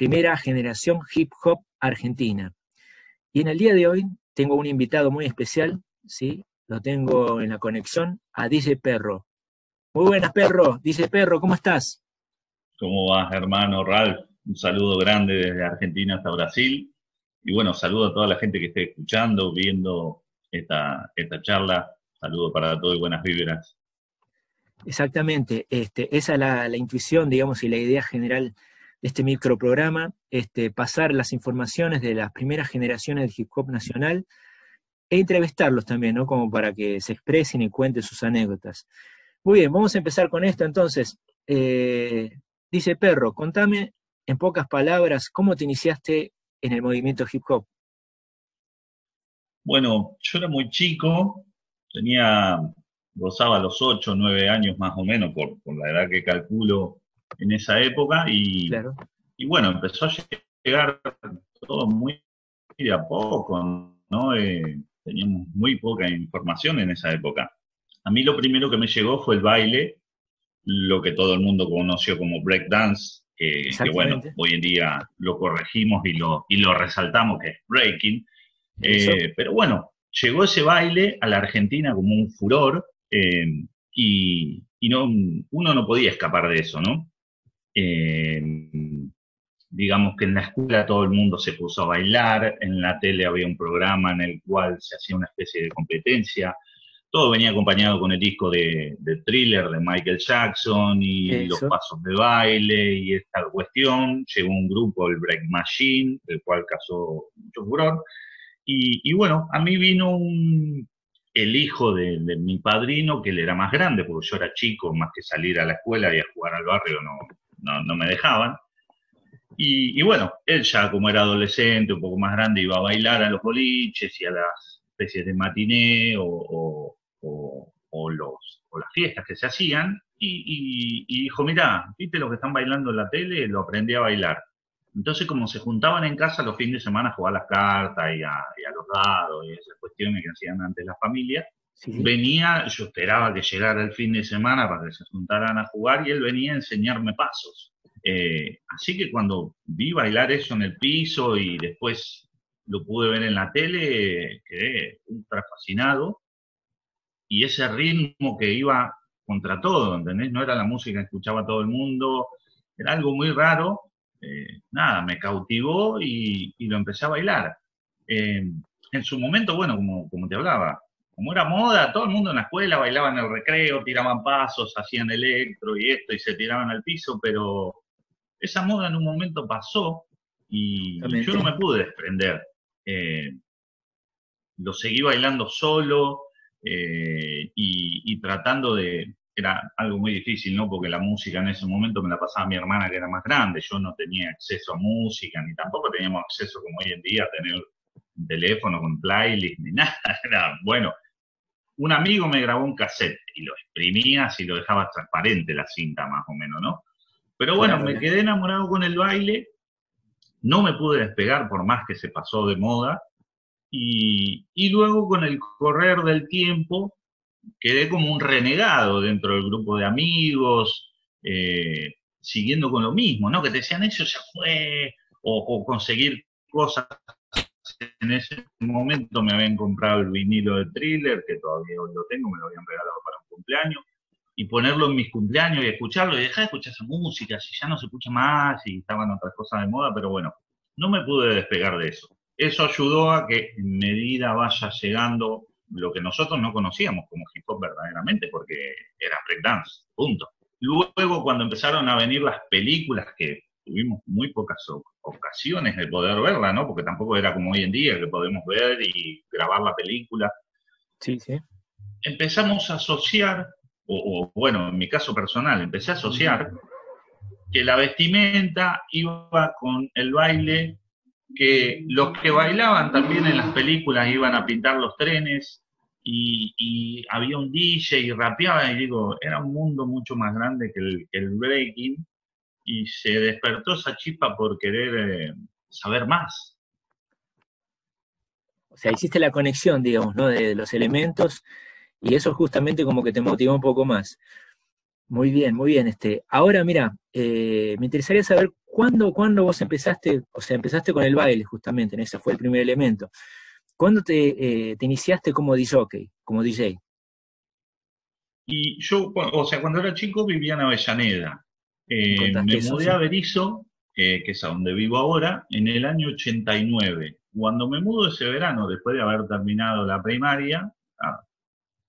primera generación hip hop argentina. Y en el día de hoy tengo un invitado muy especial, ¿sí? Lo tengo en la conexión a DJ Perro. Muy buenas, Perro. DJ Perro, ¿cómo estás? ¿Cómo vas, hermano Ralph? Un saludo grande desde Argentina hasta Brasil. Y bueno, saludo a toda la gente que esté escuchando, viendo esta, esta charla. Saludo para todos y buenas vibras. Exactamente, este, esa es la, intuición, digamos, y la idea general este microprograma, este, pasar las informaciones de las primeras generaciones del hip hop nacional e entrevistarlos también, ¿no? Como para que se expresen y cuenten sus anécdotas. Muy bien, vamos a empezar con esto entonces. Eh, dice Perro, contame en pocas palabras cómo te iniciaste en el movimiento hip hop. Bueno, yo era muy chico, tenía gozaba los 8 o 9 años más o menos, por, la edad que calculo en esa época, y, y bueno, empezó a llegar todo muy de a poco, ¿no? Eh, teníamos muy poca información en esa época. A mí lo primero que me llegó fue el baile, lo que todo el mundo conoció como breakdance, que bueno, hoy en día lo corregimos y lo, y lo resaltamos que es breaking. Eh, pero bueno, llegó ese baile a la Argentina como un furor eh, y, no, uno no podía escapar de eso, ¿no? Digamos que en la escuela todo el mundo se puso a bailar, en la tele había un programa en el cual se hacía una especie de competencia, todo venía acompañado con el disco de, thriller de Michael Jackson y los pasos de baile y esta cuestión. Llegó un grupo, el Break Machine, del cual causó mucho furor. y, bueno, a mí vino un, el hijo de, mi padrino, que él era más grande, porque yo era chico, más que salir a la escuela y a jugar al barrio no, no, me dejaban. Y, bueno, él ya como era adolescente, un poco más grande, iba a bailar a los boliches y a las especies de matiné o, o, los, o las fiestas que se hacían. Y, y dijo, mira, ¿viste lo que están bailando en la tele? Lo aprendí a bailar. Entonces, como se juntaban en casa los fines de semana a jugar las cartas y a, los dados y esas cuestiones que hacían antes las familias, venía, yo esperaba que llegara el fin de semana para que se juntaran a jugar y él venía a enseñarme pasos. Eh, así que cuando vi bailar eso en el piso y después lo pude ver en la tele, quedé ultra fascinado. Y ese ritmo que iba contra todo, ¿entendés? No era la música que escuchaba todo el mundo, era algo muy raro eh, nada, me cautivó y, lo empecé a bailar. Eh, en su momento, bueno, como, como te hablaba, como era moda, todo el mundo en la escuela bailaba en el recreo, tiraban pasos, hacían electro y esto, y se tiraban al piso, pero esa moda en un momento pasó y, yo no me pude desprender. Eh, lo seguí bailando solo y, tratando de, era algo muy difícil, ¿no? Porque la música en ese momento me la pasaba mi hermana que era más grande, yo no tenía acceso a música, ni tampoco teníamos acceso como hoy en día a tener un teléfono con playlist, ni nada, era, bueno, un amigo me grabó un cassette y lo exprimías y lo dejabas transparente la cinta más o menos, ¿no? Pero bueno, me quedé enamorado con el baile, no me pude despegar por más que se pasó de moda, y, y luego con el correr del tiempo quedé como un renegado dentro del grupo de amigos, eh, siguiendo con lo mismo, ¿no? Que te decían, eso ya fue, o, conseguir cosas. En ese momento me habían comprado el vinilo de thriller, que todavía hoy lo tengo, me lo habían regalado para un cumpleaños, y ponerlo en mis cumpleaños y escucharlo, y dejar de escuchar esa música, si ya no se escucha más, y estaban otras cosas de moda, pero bueno, no me pude despegar de eso. Eso ayudó a que en medida vaya llegando lo que nosotros no conocíamos como hip hop verdaderamente, porque era breakdance, punto. Luego, cuando empezaron a venir las películas, que tuvimos muy pocas ocasiones de poder verla, ¿no? Porque tampoco era como hoy en día, que podemos ver y grabar la película. Sí, sí. Empezamos a asociar, o, bueno, en mi caso personal, empecé a asociar que la vestimenta iba con el baile que los que bailaban también en las películas iban a pintar los trenes y, había un DJ y rapeaba y digo, era un mundo mucho más grande que el, breaking y se despertó esa chispa por querer eh, saber más. O sea, hiciste la conexión, digamos, ¿no? De los elementos y eso justamente como que te motivó un poco más. Muy bien, muy bien. Este, ahora, mira, eh, me interesaría saber cuándo, cuándo vos empezaste, o sea, empezaste con el baile justamente, ese fue el primer elemento. ¿Cuándo te, eh, te iniciaste como DJ, como DJ? Y yo, o sea, cuando era chico vivía en Avellaneda. Eh, me mudé a Berizo, que es a donde vivo ahora, en el año 89. Cuando me mudo ese verano, después de haber terminado la primaria, ah,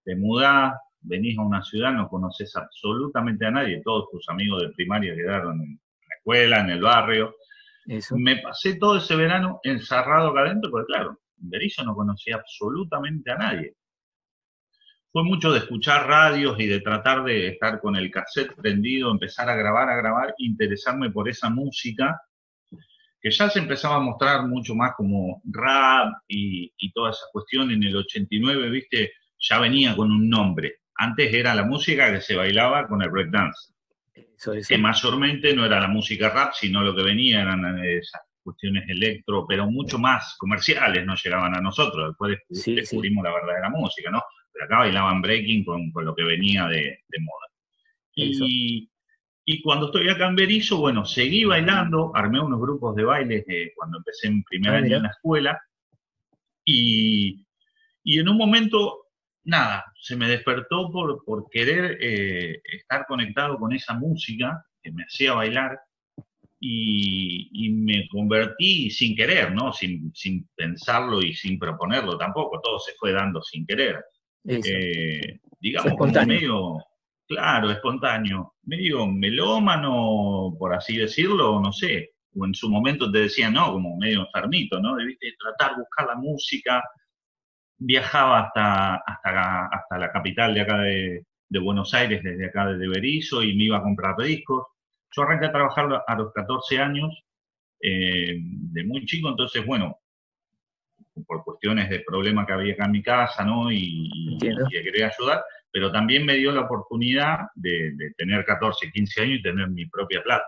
te mudás, venís a una ciudad, no conoces absolutamente a nadie, todos tus amigos de primaria quedaron en la escuela, en el barrio. Me pasé todo ese verano encerrado acá adentro, porque claro, en Berizo no conocía absolutamente a nadie fue mucho de escuchar radios y de tratar de estar con el cassette prendido, empezar a grabar, a grabar, interesarme por esa música, que ya se empezaba a mostrar mucho más como rap y, toda esa cuestión en el 89, viste, ya venía con un nombre. Antes era la música que se bailaba con el breakdance. Eso, Que mayormente no era la música rap, sino lo que venía eran esas cuestiones electro, pero mucho más comerciales no llegaban a nosotros. Después descubrimos la verdadera música, ¿no? Pero acá bailaban breaking con, lo que venía de, moda. Y, cuando estoy acá en Berizo, bueno, seguí bailando, armé unos grupos de baile cuando empecé en primer ah, año en la escuela, y, en un momento, nada, se me despertó por, por querer eh, estar conectado con esa música que me hacía bailar, y, me convertí sin querer, ¿no? Sin, sin, pensarlo y sin proponerlo tampoco, todo se fue dando sin querer. Eh, digamos, como medio, claro, espontáneo, medio melómano, por así decirlo, no sé, o en su momento te decía, no, como medio enfermito, ¿no? Debiste tratar, buscar la música, viajaba hasta, hasta, hasta la capital de acá de, Buenos Aires, desde acá de Berizo, y me iba a comprar discos. Yo arranqué a trabajar a los 14 años, eh, de muy chico, entonces, bueno, por cuestiones de problemas que había acá en mi casa, ¿no? Y, de querer ayudar, pero también me dio la oportunidad de, tener 14, 15 años y tener mi propia plata.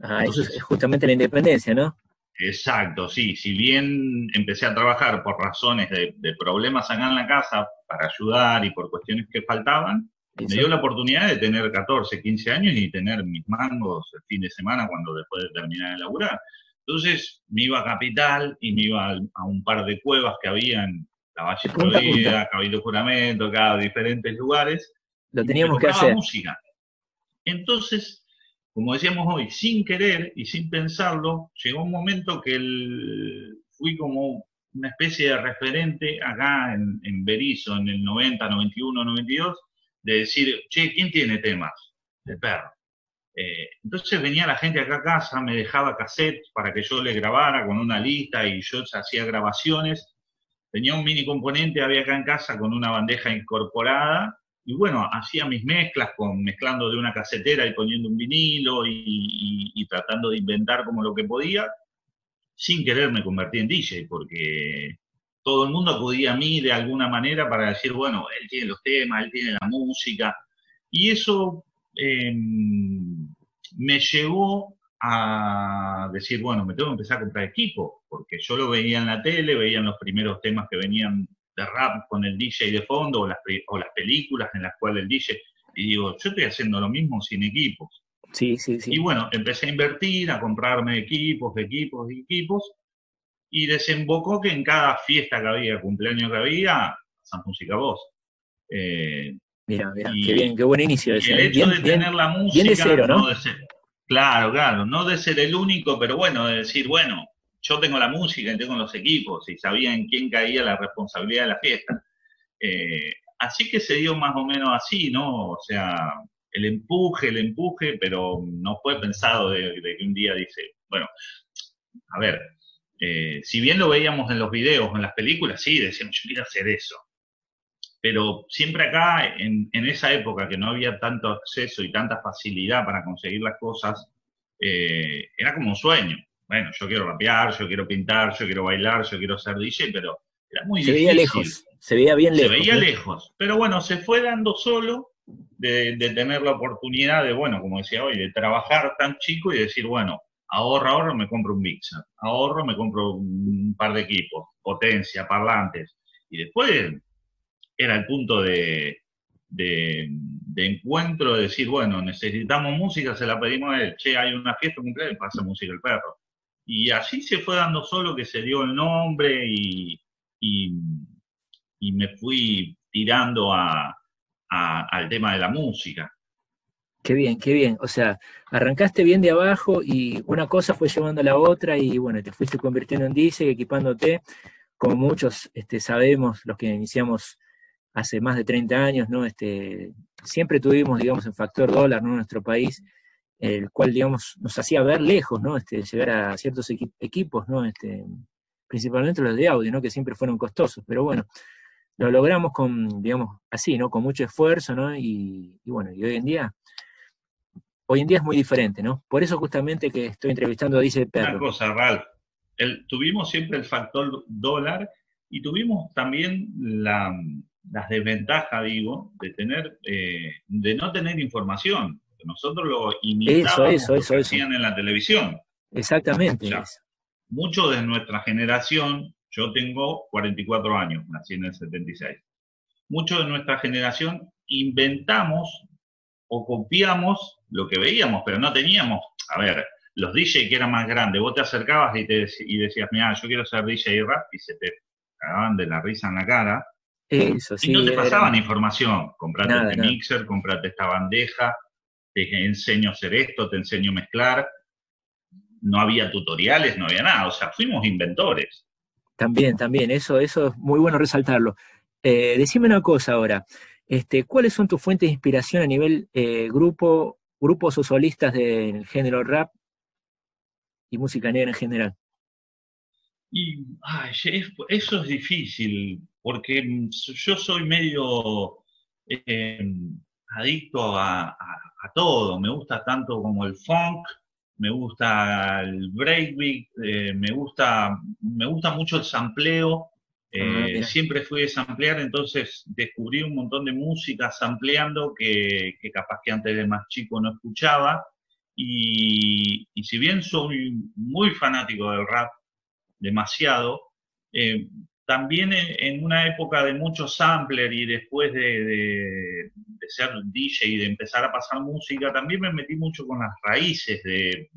Ah, eso es justamente la independencia, ¿no? Exacto, sí. Si bien empecé a trabajar por razones de, problemas acá en la casa para ayudar y por cuestiones que faltaban, me dio la oportunidad de tener 14, 15 años y tener mis mangos el fin de semana cuando después de terminar de laburar. Entonces me iba a Capital y me iba a, un par de cuevas que había en la Valle Florida, Cabildo Juramento, cada diferentes lugares. Lo teníamos que hacer. música. Entonces, como decíamos hoy, sin querer y sin pensarlo, llegó un momento que fui como una especie de referente acá en, en Berizo, en el 90, 91, 92, de decir, che, ¿quién tiene temas? De perro. Eh, entonces venía la gente acá a casa, me dejaba cassettes para que yo le grabara con una lista y yo hacía grabaciones. Tenía un mini componente, había acá en casa con una bandeja incorporada y bueno, hacía mis mezclas con mezclando de una casetera y poniendo un vinilo y, tratando de inventar como lo que podía. Sin querer me convertí en DJ porque todo el mundo acudía a mí de alguna manera para decir, bueno, él tiene los temas, él tiene la música. Y eso Em, me llevó a decir, bueno, me tengo que empezar a comprar equipo, porque yo lo veía en la tele, veían los primeros temas que venían de rap con el DJ de fondo, o las, o las películas en las cuales el DJ, y digo, yo estoy haciendo lo mismo sin equipos. Sí, sí, sí. Y bueno, empecé a invertir, a comprarme equipos, equipos, equipos, y desembocó que en cada fiesta que había, cumpleaños que había, San Música Voz. Eh, Mira, mira, qué bien, qué buen inicio. Ese, el ¿eh? hecho de tener la música, ¿no? claro, claro, no de ser el único, pero bueno, de decir, bueno, yo tengo la música y tengo los equipos y sabía en quién caía la responsabilidad de la fiesta. Eh, así que se dio más o menos así, ¿no? O sea, el empuje, el empuje, pero no fue pensado de, que un día dice, bueno, a ver, eh, si bien lo veíamos en los videos, en las películas, sí, decíamos, yo quiero hacer eso pero siempre acá, en, esa época que no había tanto acceso y tanta facilidad para conseguir las cosas, eh, era como un sueño. Bueno, yo quiero rapear, yo quiero pintar, yo quiero bailar, yo quiero ser DJ, pero era muy se difícil. Se veía lejos, se veía bien lejos. Se veía lejos, pero bueno, se fue dando solo de, tener la oportunidad de, bueno, como decía hoy, de trabajar tan chico y decir, bueno, ahorro, ahorro, me compro un mixer, ahorro, me compro un par de equipos, potencia, parlantes, y después era el punto de, de, encuentro, de decir, bueno, necesitamos música, se la pedimos a él, che, hay una fiesta, cumpleaños, pasa música el perro. Y así se fue dando solo que se dio el nombre y, y, me fui tirando a, al tema de la música. Qué bien, qué bien. O sea, arrancaste bien de abajo y una cosa fue llevando a la otra y bueno, te fuiste convirtiendo en DJ, equipándote, como muchos este, sabemos, los que iniciamos hace más de 30 años, ¿no? Este, siempre tuvimos, digamos, el factor dólar, ¿no? En nuestro país, el cual, digamos, nos hacía ver lejos, ¿no? Este, llegar a ciertos equipos, ¿no? Este, principalmente los de audio, ¿no? Que siempre fueron costosos, pero bueno, lo logramos con, digamos, así, ¿no? Con mucho esfuerzo, ¿no? Y, bueno, y hoy en día, hoy en día es muy diferente, ¿no? Por eso justamente que estoy entrevistando a Dice Perro. Una cosa, Ralph, tuvimos siempre el factor dólar y tuvimos también la, las desventajas, digo, de tener, eh, de no tener información. Nosotros lo imitábamos eso, eso, eso, hacían en la televisión. Exactamente. muchos de nuestra generación, yo tengo 44 años, nací en el 76. Muchos de nuestra generación inventamos o copiamos lo que veíamos, pero no teníamos, a ver, los DJ que eran más grandes, vos te acercabas y, te, y decías, mira, yo quiero ser DJ rap, y se te cagaban de la risa en la cara, eso, y no te pasaban información. Comprate este mixer, comprate esta bandeja, te enseño a hacer esto, te enseño a mezclar. No había tutoriales, no había nada. O sea, fuimos inventores. También, también. Eso, eso es muy bueno resaltarlo. Eh, decime una cosa ahora. Este, ¿Cuáles son tus fuentes de inspiración a nivel eh, grupo, grupos o solistas del género rap y música negra en general? Y eso es difícil, porque mm, yo soy medio em, adicto a, todo. Me gusta tanto como el funk, me gusta el breakbeat, eh, me, gusta, me gusta mucho el sampleo. Ah, eh, siempre fui de samplear, entonces descubrí un montón de música sampleando que, capaz que antes de más chico no escuchaba. y si bien soy muy fanático del rap, demasiado. Eh, también en, una época de mucho sampler y después de, ser DJ y de empezar a pasar música, también me metí mucho con las raíces de,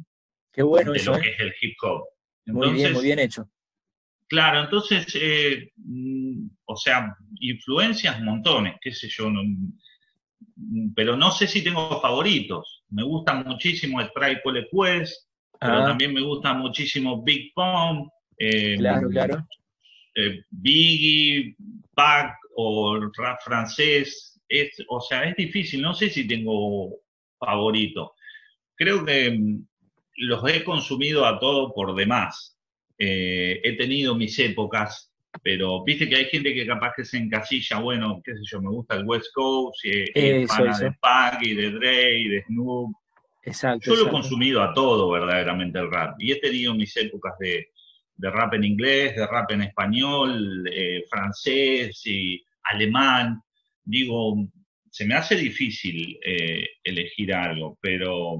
Qué bueno lo ¿eh? que es el hip hop. muy bien, muy bien hecho. Claro, entonces, eh, mm, o sea, influencias montones, qué sé yo, pero no sé si tengo favoritos. Me gusta muchísimo el Tribe Quest, pero ah. también me gusta muchísimo Big Pump, eh, claro, claro. Eh, Biggie, Pac o rap francés. Es, o sea, es difícil. No sé si tengo favorito. Creo que mm, los he consumido a todo por demás. Eh, he tenido mis épocas, pero viste que hay gente que capaz que se encasilla, bueno, qué sé yo, me gusta el West Coast, y, de Pac y de Dre y de Snoop. Exacto, yo lo he consumido a todo verdaderamente el rap y he tenido mis épocas de, de rap en inglés, de rap en español, eh, francés y alemán. Digo, se me hace difícil eh, elegir algo, pero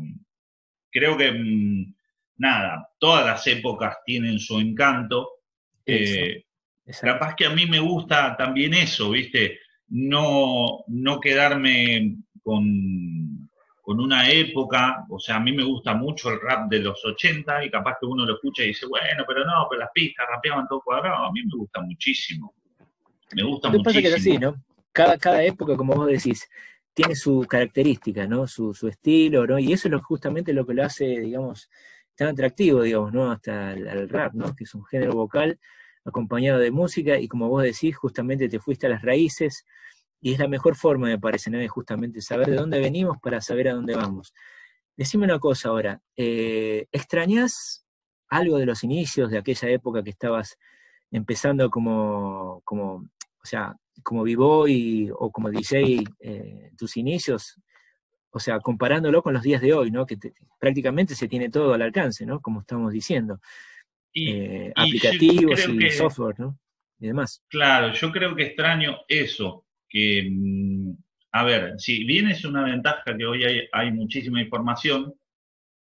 creo que, mm, nada, todas las épocas tienen su encanto. Eh, capaz que a mí me gusta también eso, ¿viste? No, no quedarme con, con una época, o sea, a mí me gusta mucho el rap de los 80 y capaz que uno lo escucha y dice, bueno, pero no, pero las pistas rapeaban todo cuadrado, a mí me gusta muchísimo. Me gusta muchísimo. Pasa que es así, ¿no? Cada, cada época, como vos decís, tiene su característica, ¿no? Su, su estilo, ¿no? Y eso es lo, justamente lo que lo hace, digamos, tan atractivo, digamos, ¿no? Hasta el, rap, ¿no? Que es un género vocal acompañado de música y como vos decís, justamente te fuiste a las raíces, y es la mejor forma, me parece, ¿no? justamente saber de dónde venimos para saber a dónde vamos. Decime una cosa ahora, eh, ¿extrañas algo de los inicios de aquella época que estabas empezando como, como o sea, como b-boy o como DJ, eh, tus inicios? O sea, comparándolo con los días de hoy, ¿no? Que prácticamente se tiene todo al alcance, ¿no? Como estamos diciendo. Eh, aplicativos y software, ¿no? Y demás. Claro, yo creo que extraño eso, que, mm, a ver, si bien es una ventaja que hoy hay, muchísima información,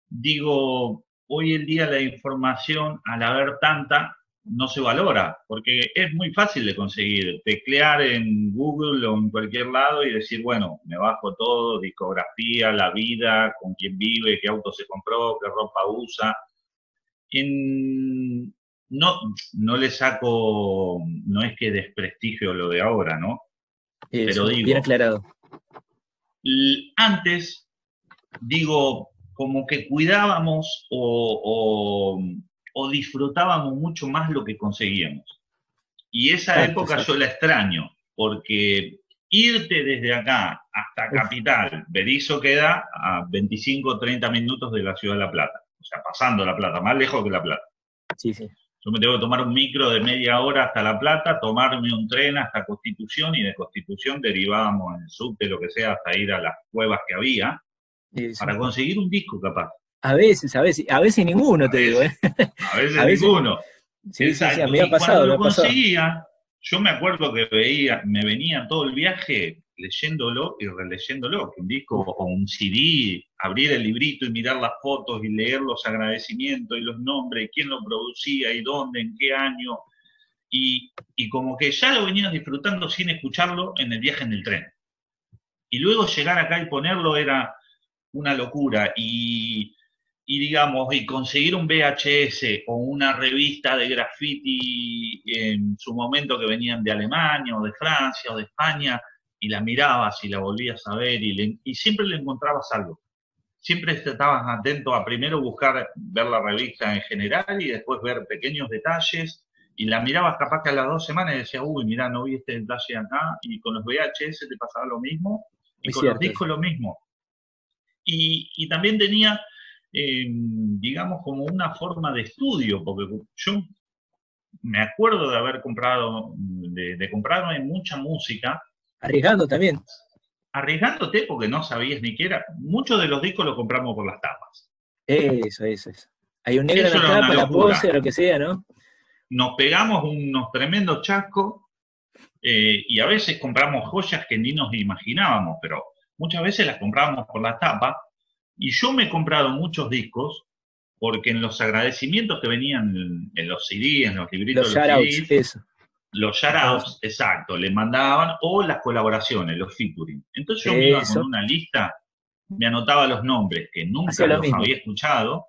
digo, hoy en día la información, al haber tanta, no se valora, porque es muy fácil de conseguir, teclear en Google o en cualquier lado y decir, bueno, me bajo todo, discografía, la vida, con quién vive, qué auto se compró, qué ropa usa. no, no le saco, no es que desprestigio lo de ahora, ¿no? Pero digo, bien aclarado. Antes, digo, como que cuidábamos o o disfrutábamos mucho más lo que conseguíamos. Y esa época yo la extraño, porque irte desde acá hasta Capital, Berizo queda a 25 o 30 minutos de la ciudad de La Plata, o sea, pasando La Plata, más lejos que La Plata. Sí, sí. Yo me tengo que tomar un micro de media hora hasta La Plata, tomarme un tren hasta Constitución y de Constitución derivábamos en el subte, lo que sea, hasta ir a las cuevas que había, para conseguir un disco capaz. A veces, a veces, a veces ninguno, te digo, ¿eh? A veces, ninguno. Sí, sí, sí, me ha pasado. lo conseguía, yo me acuerdo que veía, me venía todo el viaje leyéndolo y releyéndolo, que un disco o un CD, abrir el librito y mirar las fotos y leer los agradecimientos y los nombres, quién lo producía y dónde, en qué año, y, y como que ya lo venías disfrutando sin escucharlo en el viaje en el tren. Y luego llegar acá y ponerlo era una locura. Y y digamos, y conseguir un VHS o una revista de graffiti en su momento que venían de Alemania o de Francia o de España, y la mirabas y la volvías a ver y, y siempre le encontrabas algo. Siempre estabas atento a primero buscar, ver la revista en general y después ver pequeños detalles y la mirabas capaz que a las dos semanas y decías, uy, mira, no vi este detalle acá, y con los VHS te pasaba lo mismo, y con los discos lo mismo. Y, y también tenía digamos, como una forma de estudio, porque yo me acuerdo de haber comprado, de, de comprarme mucha música. Arriesgando también. Arriesgándote porque no sabías ni qué era. Muchos de los discos los compramos por las tapas. Eso, eso, eso. Hay un negro en la tapa, la pose, lo que sea, ¿no? Nos pegamos unos tremendos chascos eh, y a veces compramos joyas que ni nos imaginábamos, pero muchas veces las comprábamos por la tapa y yo me he comprado muchos discos porque en los agradecimientos que venían en, los CDs, en los libritos los shoutouts, eso. Los shoutouts, exacto, le mandaban, o las colaboraciones, los featuring. Entonces yo me iba con una lista, me anotaba los nombres que nunca los había escuchado,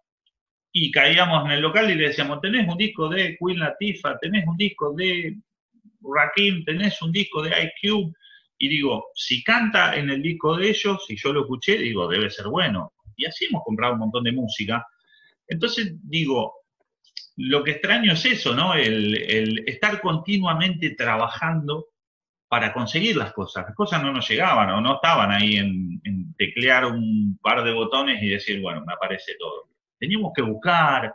y caíamos en el local y le decíamos, tenés un disco de Queen Latifah, tenés un disco de Rakim, tenés un disco de IQ, y digo, si canta en el disco de ellos, si yo lo escuché, digo, debe ser bueno y así hemos comprado un montón de música. Entonces digo, lo que extraño es eso, ¿no? El, estar continuamente trabajando para conseguir las cosas. Las cosas no nos llegaban o no estaban ahí en, en, teclear un par de botones y decir, bueno, me aparece todo. Teníamos que buscar,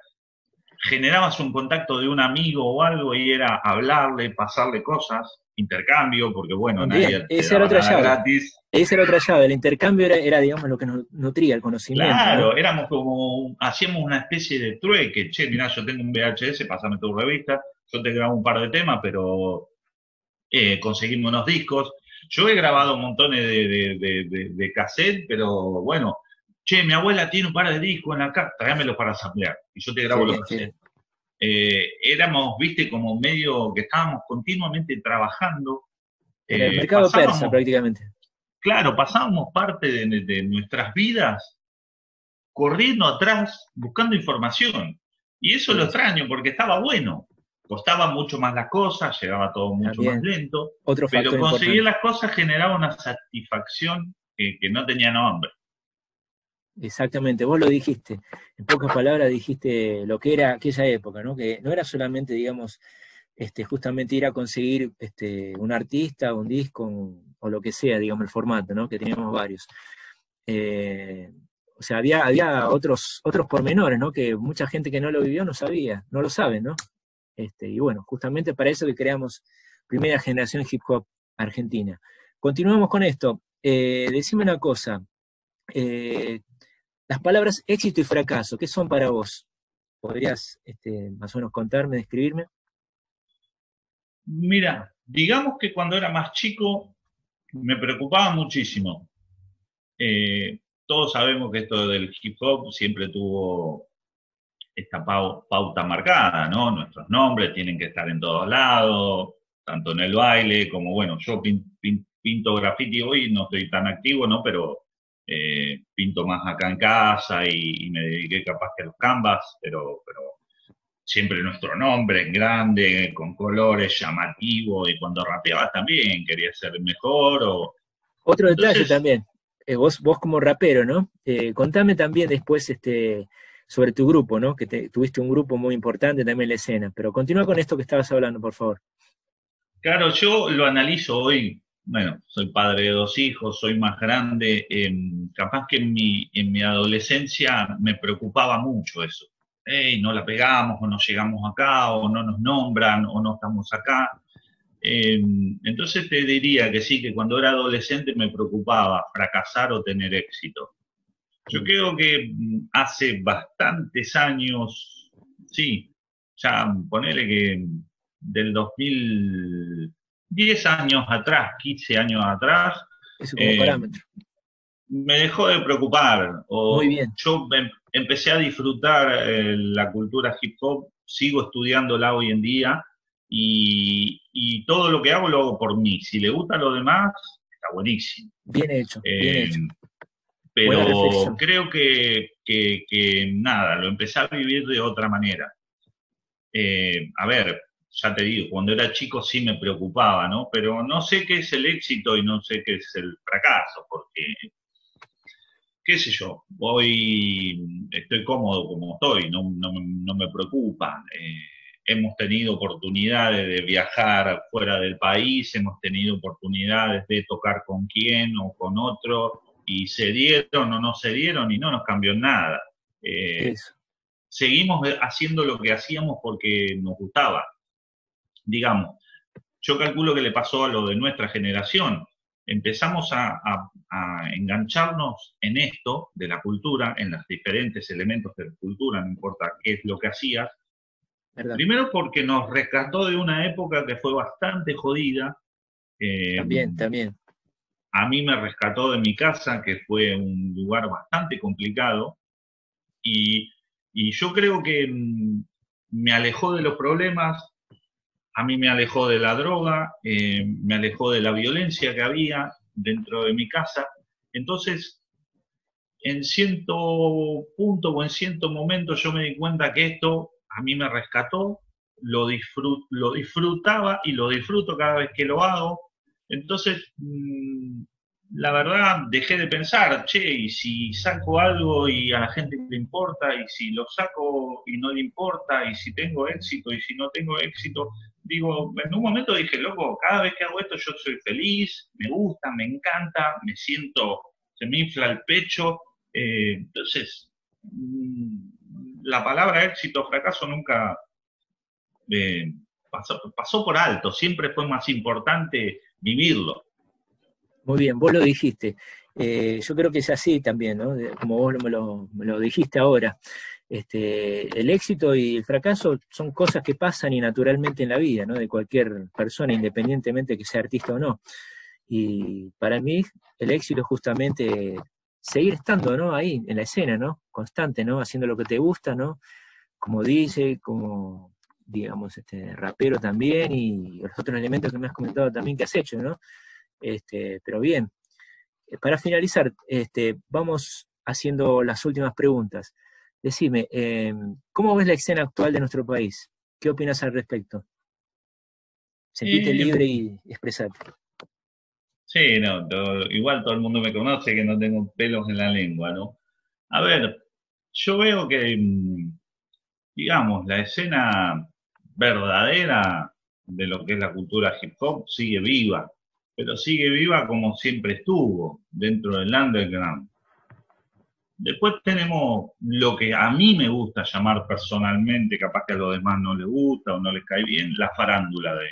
generabas un contacto de un amigo o algo y era hablarle, pasarle cosas intercambio, porque bueno, nadie esa era otra llave. gratis. Esa era otra llave, el intercambio era, era, digamos, lo que nos nutría el conocimiento. Claro, éramos como, hacíamos una especie de trueque, che, mirá, yo tengo un VHS, pasame tu revista, yo te grabo un par de temas, pero eh, conseguimos unos discos. Yo he grabado montón de, de, de, cassette, pero bueno, che, mi abuela tiene un par de discos en la casa, tráemelos para samplear, y yo te grabo los cassettes. Eh, éramos, viste, como medio que estábamos continuamente trabajando. En el eh, mercado persa prácticamente. Claro, pasábamos parte de, nuestras vidas corriendo atrás, buscando información. Y eso lo extraño porque estaba bueno. Costaba mucho más las cosas, llegaba todo mucho más lento. pero conseguir las cosas generaba una satisfacción que no tenía nombre. Exactamente, vos lo dijiste, en pocas palabras dijiste lo que era aquella época, ¿no? Que no era solamente, digamos, este, justamente ir a conseguir este, un artista, un disco, o lo que sea, digamos, el formato, ¿no? Que teníamos varios. Eh, o sea, había, había otros, otros pormenores, ¿no? Que mucha gente que no lo vivió no sabía, no lo sabe, ¿no? Este, y bueno, justamente para eso que creamos primera generación hip hop argentina. Continuamos con esto. Eh, decime una cosa. Eh, las palabras éxito y fracaso, ¿qué son para vos? ¿Podrías este, más o menos contarme, describirme? Mira, digamos que cuando era más chico me preocupaba muchísimo. Eh, todos sabemos que esto del hip hop siempre tuvo esta pauta marcada, ¿no? Nuestros nombres tienen que estar en todos lados, tanto en el baile como, bueno, yo pinto graffiti hoy, no estoy tan activo, ¿no? Pero eh, pinto más acá en casa y, me dediqué capaz que a los canvas, pero, pero siempre nuestro nombre en grande, con colores llamativos, y cuando rapeaba también quería ser mejor. O... Otro detalle también, eh, vos, vos como rapero, ¿no? Eh, contame también después este, sobre tu grupo, ¿no? Que tuviste un grupo muy importante también en la escena, pero continúa con esto que estabas hablando, por favor. Claro, yo lo analizo hoy, bueno, soy padre de dos hijos, soy más grande, em, capaz que en mi, en mi adolescencia me preocupaba mucho eso. Hey, no la pegamos, o no llegamos acá, o no nos nombran, o no estamos acá. Em, entonces te diría que sí, que cuando era adolescente me preocupaba fracasar o tener éxito. Yo creo que mm, hace bastantes años, sí, ya ponele que del 2010 años atrás, 15 años atrás, eh, me dejó de preocupar. O Muy bien. Yo em, empecé a disfrutar eh, la cultura hip hop, sigo estudiándola hoy en día y, todo lo que hago lo hago por mí. Si le gusta a los demás, está buenísimo. Bien hecho. bien hecho. Eh, pero creo que, que, nada, lo empecé a vivir de otra manera. Eh, a ver, ya te digo, cuando era chico sí me preocupaba, ¿no? Pero no sé qué es el éxito y no sé qué es el fracaso, porque, qué sé yo, hoy estoy cómodo como estoy, no, no, me preocupa. Eh, hemos tenido oportunidades de viajar fuera del país, hemos tenido oportunidades de tocar con quién o con otro, y se dieron o no se dieron y no nos cambió nada. Eh, seguimos haciendo lo que hacíamos porque nos gustaba. Digamos, yo calculo que le pasó a lo de nuestra generación. Empezamos a, engancharnos en esto de la cultura, en los diferentes elementos de la cultura, no importa qué es lo que hacías. Primero porque nos rescató de una época que fue bastante jodida. Eh, también, también a mí me rescató de mi casa, que fue un lugar bastante complicado, y, yo creo que mm, me alejó de los problemas, a mí me alejó de la droga, eh, me alejó de la violencia que había dentro de mi casa. Entonces, en cierto punto o en cierto momento yo me di cuenta que esto a mí me rescató, lo, lo disfrutaba y lo disfruto cada vez que lo hago, entonces, mm, la verdad, dejé de pensar, che, y si saco algo y a la gente le importa, y si lo saco y no le importa, y si tengo éxito y si no tengo éxito, digo, en un momento dije, loco, cada vez que hago esto yo soy feliz, me gusta, me encanta, me siento, se me infla el pecho. Eh, entonces, mm, la palabra éxito o fracaso nunca eh, pasó por alto, siempre fue más importante vivirlo. Muy bien, vos lo dijiste. Eh, yo creo que es así también, ¿no? Como vos me lo, dijiste ahora. Este, el éxito y el fracaso son cosas que pasan y naturalmente en la vida, ¿no? De cualquier persona, independientemente que sea artista o no. Y para mí, el éxito es justamente seguir estando, ¿no? Ahí, en la escena, ¿no? Constante, ¿no? Haciendo lo que te gusta, ¿no? Como dice, como digamos, este, rapero también y los otros elementos que me has comentado también que has hecho, ¿no? Este, pero bien, eh, para finalizar, este, vamos haciendo las últimas preguntas. Decime, em, ¿cómo ves la escena actual de nuestro país? ¿Qué opinas al respecto? Sentite eh, libre y expresate. Sí, no, igual todo el mundo me conoce que no tengo pelos en la lengua, ¿no? A ver, yo veo que, mm, digamos, la escena verdadera de lo que es la cultura hip hop sigue viva, pero sigue viva como siempre estuvo dentro del underground. Después tenemos lo que a mí me gusta llamar personalmente, capaz que a los demás no les gusta o no les cae bien, la farándula de,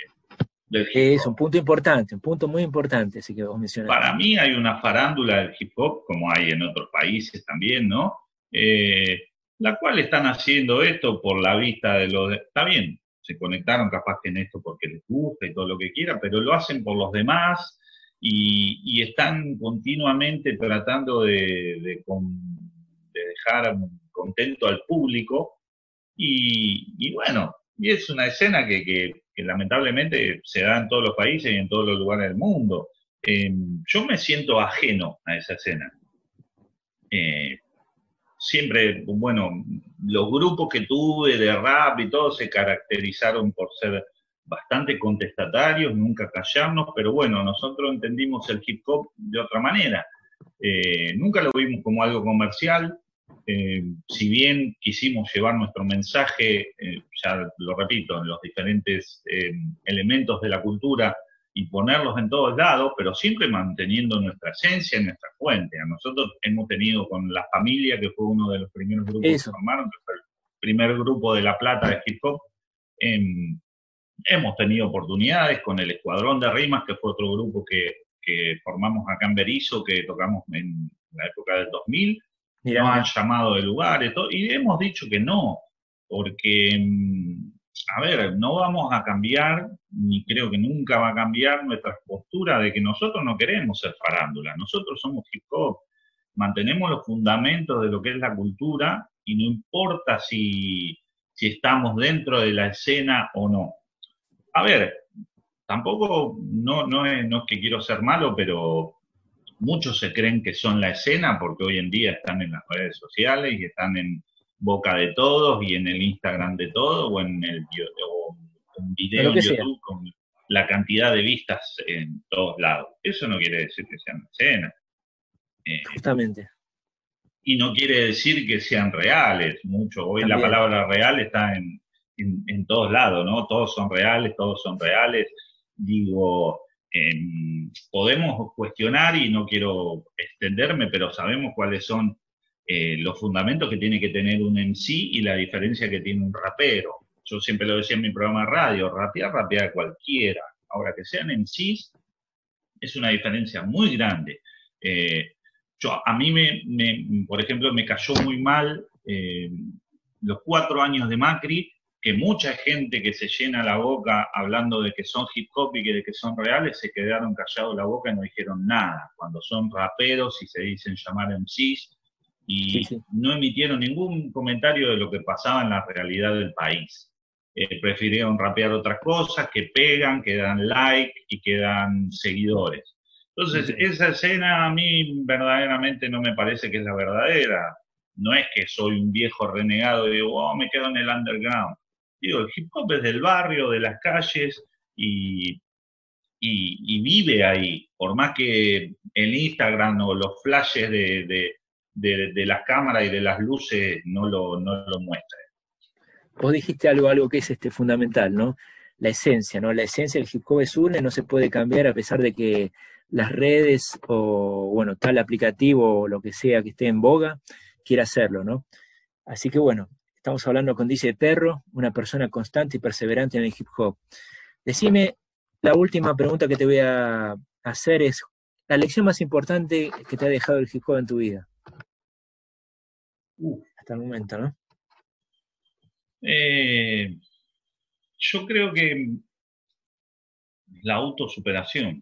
del hip hop. Es un punto importante, un punto muy importante, así que vos. Para mí hay una farándula del hip hop, como hay en otros países también, ¿no? Eh, la cual están haciendo esto por la vista de los... Está bien, se conectaron capaz que en esto porque les gusta y todo lo que quiera, pero lo hacen por los demás y, están continuamente tratando de, dejar contento al público Y, bueno, y es una escena que, lamentablemente se da en todos los países y en todos los lugares del mundo. Em, yo me siento ajeno a esa escena. Eh, siempre, bueno, los grupos que tuve de rap y todo se caracterizaron por ser bastante contestatarios, nunca callarnos, pero bueno, nosotros entendimos el hip hop de otra manera. Eh, nunca lo vimos como algo comercial, eh, si bien quisimos llevar nuestro mensaje, eh, ya lo repito, en los diferentes elementos de la cultura y ponerlos en todos lados, pero siempre manteniendo nuestra esencia, nuestra fuente. A nosotros hemos tenido con La Familia, que fue uno de los primeros grupos que formaron, que fue el primer grupo de La Plata de hip hop, hemos tenido oportunidades con el Escuadrón de Rimas, que fue otro grupo que, formamos acá en Berizo, que tocamos en la época del 2000. Nos han llamado de lugares y hemos dicho que no, porque, mm, a ver, no vamos a cambiar, ni creo que nunca va a cambiar nuestra postura de que nosotros no queremos ser farándula, nosotros somos hip hop, mantenemos los fundamentos de lo que es la cultura y no importa si, si estamos dentro de la escena o no a ver, tampoco, no, no, es, no es que quiero ser malo, pero muchos se creen que son la escena porque hoy en día están en las redes sociales y están en boca de todos y en el Instagram de todos o en el un video en YouTube con la cantidad de vistas en todos lados. Eso no quiere decir que sean la escena. Eh, Justamente. Y no quiere decir que sean reales. Mucho. Hoy la palabra real está en, en, todos lados, ¿no? Todos son reales, todos son reales. Digo, em, podemos cuestionar y no quiero extenderme, pero sabemos cuáles son eh, los fundamentos que tiene que tener un MC y la diferencia que tiene un rapero. Yo siempre lo decía en mi programa de radio, rapear, rapear cualquiera. Ahora que sean MCs, es una diferencia muy grande. Eh, yo, a mí, me, por ejemplo, me cayó muy mal eh, los cuatro años de Macri, que mucha gente que se llena la boca hablando de que son hip hop y que de que son reales se quedaron callados la boca y no dijeron nada. Cuando son raperos y se dicen llamar MCs y no emitieron ningún comentario de lo que pasaba en la realidad del país. Eh, prefirieron rapear otras cosas que pegan, que dan like y que dan seguidores. Entonces, esa escena a mí verdaderamente no me parece que es la verdadera. No es que soy un viejo renegado y digo, oh, me quedo en el underground Digo, el hip hop es del barrio, de las calles y, vive ahí. Por más que el Instagram o los flashes de, las cámaras y de las luces no lo, no muestren. Vos dijiste algo, algo que es este fundamental, ¿no? La esencia, ¿no? La esencia del hip hop es una, no se puede cambiar a pesar de que las redes o, bueno, tal aplicativo o lo que sea que esté en boga quiera hacerlo, ¿no? Así que bueno, Estamos hablando con Dice Perro, una persona constante y perseverante en el hip hop. Decime, la última pregunta que te voy a hacer es, la lección más importante que te ha dejado el hip hop en tu vida. hasta el momento, ¿no? Eh, yo creo que la autosuperación.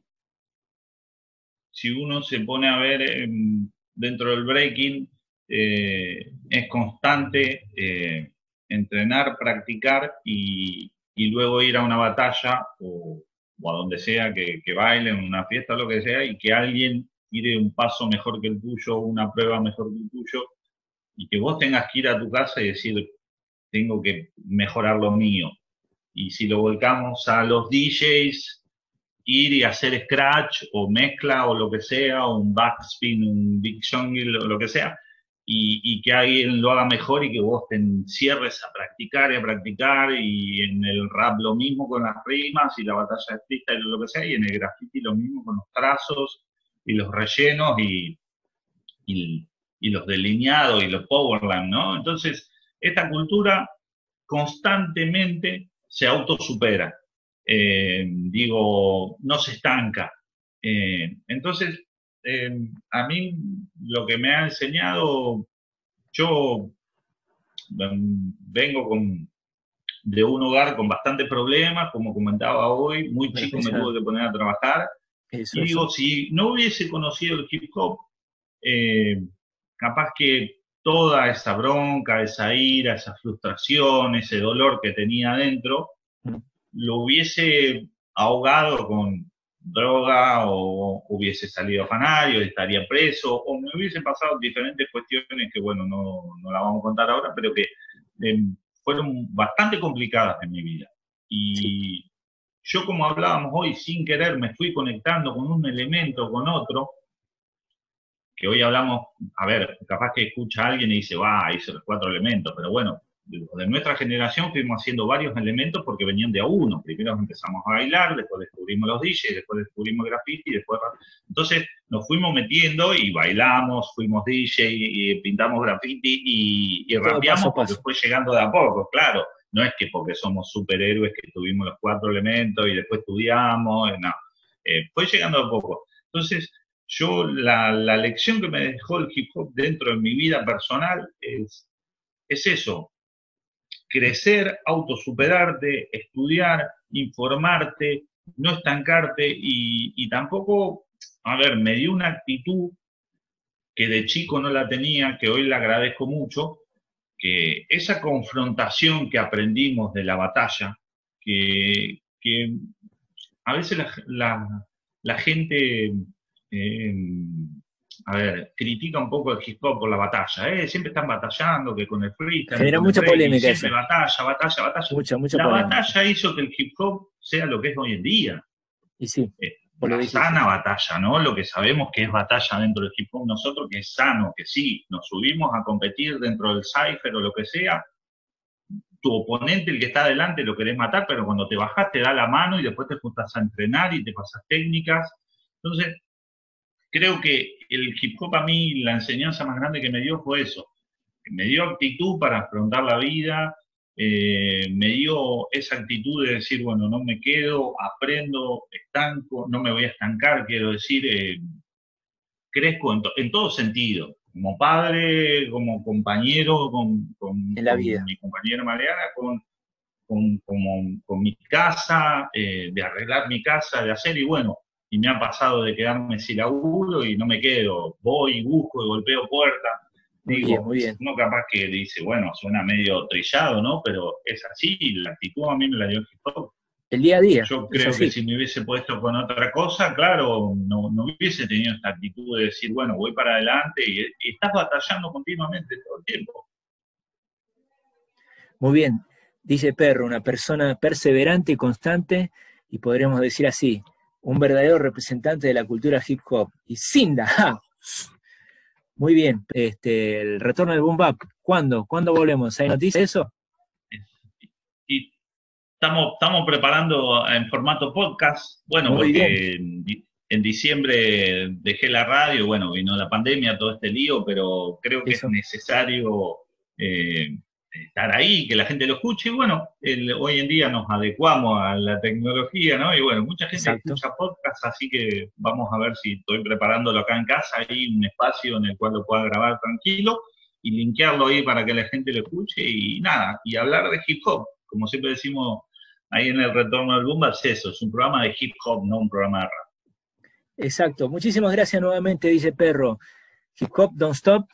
Si uno se pone a ver em, dentro del breaking, eh, es constante eh, entrenar, practicar y, luego ir a una batalla o, a donde sea que, que bailen, una fiesta, lo que sea, y que alguien tire un paso mejor que el tuyo, una prueba mejor que el tuyo, y que vos tengas que ir a tu casa y decir, tengo que mejorar lo mío. Y si lo volcamos a los DJs, ir y hacer scratch o mezcla o lo que sea, o un backspin, un big jungle o lo que sea, y, que alguien lo haga mejor y que vos te encierres a practicar y a practicar y en el rap lo mismo con las rimas y la batalla de y lo que sea y en el graffiti lo mismo con los trazos y los rellenos y, y, los delineados y los powerland, ¿no? Entonces, esta cultura constantemente se autosupera, eh, digo, no se estanca. Eh, entonces, eh, a mí lo que me ha enseñado, yo em, vengo con, de un hogar con bastantes problemas, como comentaba hoy, muy chico me tuve que poner a trabajar. y digo, si no hubiese conocido el hip hop, eh, capaz que toda esa bronca, esa ira, esa frustración, ese dolor que tenía adentro, mm. lo hubiese ahogado con droga o hubiese salido fanario, estaría preso, o me hubiesen pasado diferentes cuestiones que, bueno, no, no las vamos a contar ahora, pero que em, fueron bastante complicadas en mi vida. Y yo, como hablábamos hoy, sin querer me fui conectando con un elemento, con otro, que hoy hablamos, a ver, capaz que escucha a alguien y dice, va, hice los cuatro elementos, pero bueno, de nuestra generación fuimos haciendo varios elementos porque venían de a uno. Primero empezamos a bailar, después descubrimos los DJs, después descubrimos graffiti, después... Entonces nos fuimos metiendo y bailamos, fuimos DJ, y pintamos graffiti y, y rapeamos porque fue llegando de a poco, claro. No es que porque somos superhéroes que tuvimos los cuatro elementos y después estudiamos, no. Eh, fue llegando de a poco. Entonces, yo la, la lección que me dejó el hip hop dentro de mi vida personal es, es eso, crecer, autosuperarte, estudiar, informarte, no estancarte y, tampoco, a ver, me dio una actitud que de chico no la tenía, que hoy la agradezco mucho, que esa confrontación que aprendimos de la batalla, que, a veces la, gente eh, a ver, critica un poco el hip hop por la batalla, ¿eh? Siempre están batallando, que con el freestyle. Genera mucha polémica. Siempre batalla, batalla, batalla. Mucha, mucha la batalla hizo que el hip hop sea lo que es hoy en día. Y sí. Eh, una sana batalla, ¿no? Lo que sabemos que es batalla dentro del hip hop nosotros, que es sano, que sí, nos subimos a competir dentro del cipher o lo que sea. Tu oponente, el que está adelante, lo querés matar, pero cuando te bajás te da la mano y después te juntas a entrenar y te pasas técnicas. Entonces, creo que el hip hop a mí, la enseñanza más grande que me dio fue eso. Me dio actitud para afrontar la vida, eh, me dio esa actitud de decir, bueno, no me quedo, aprendo, estanco, no me voy a estancar, quiero decir, eh, crezco en, todo sentido, como padre, como compañero, con, mi compañera Mariana, con, con, mi casa, eh, de arreglar mi casa, de hacer, y bueno, y me ha pasado de quedarme sin laburo y no me quedo, voy, busco y golpeo puertas. Digo, muy bien, uno capaz que dice, bueno, suena medio trillado, ¿no? Pero es así, la actitud a mí me la dio hip El día a día. Yo creo que si me hubiese puesto con otra cosa, claro, no, no, hubiese tenido esta actitud de decir, bueno, voy para adelante y, y estás batallando continuamente todo el tiempo. Muy bien, dice Perro, una persona perseverante y constante, y podríamos decir así, un verdadero representante de la cultura hip hop. Y Sinda, muy bien, este, el retorno del boom bap, ¿cuándo? ¿Cuándo volvemos? ¿Hay noticias de eso? Y estamos, estamos preparando en formato podcast, bueno, porque en, diciembre dejé la radio, bueno, vino la pandemia, todo este lío, pero creo que es necesario eh, estar ahí, que la gente lo escuche. Y bueno, hoy en día nos adecuamos a la tecnología, ¿no? Y bueno, mucha gente escucha podcast, así que vamos a ver si estoy preparándolo acá en casa, hay un espacio en el cual lo pueda grabar tranquilo y linkearlo ahí para que la gente lo escuche y nada, y hablar de hip hop. Como siempre decimos ahí en el retorno del Boom, es eso, es un programa de hip hop, no un programa de rap. Exacto. Muchísimas gracias nuevamente, dice Perro. Hip Hop Don't Stop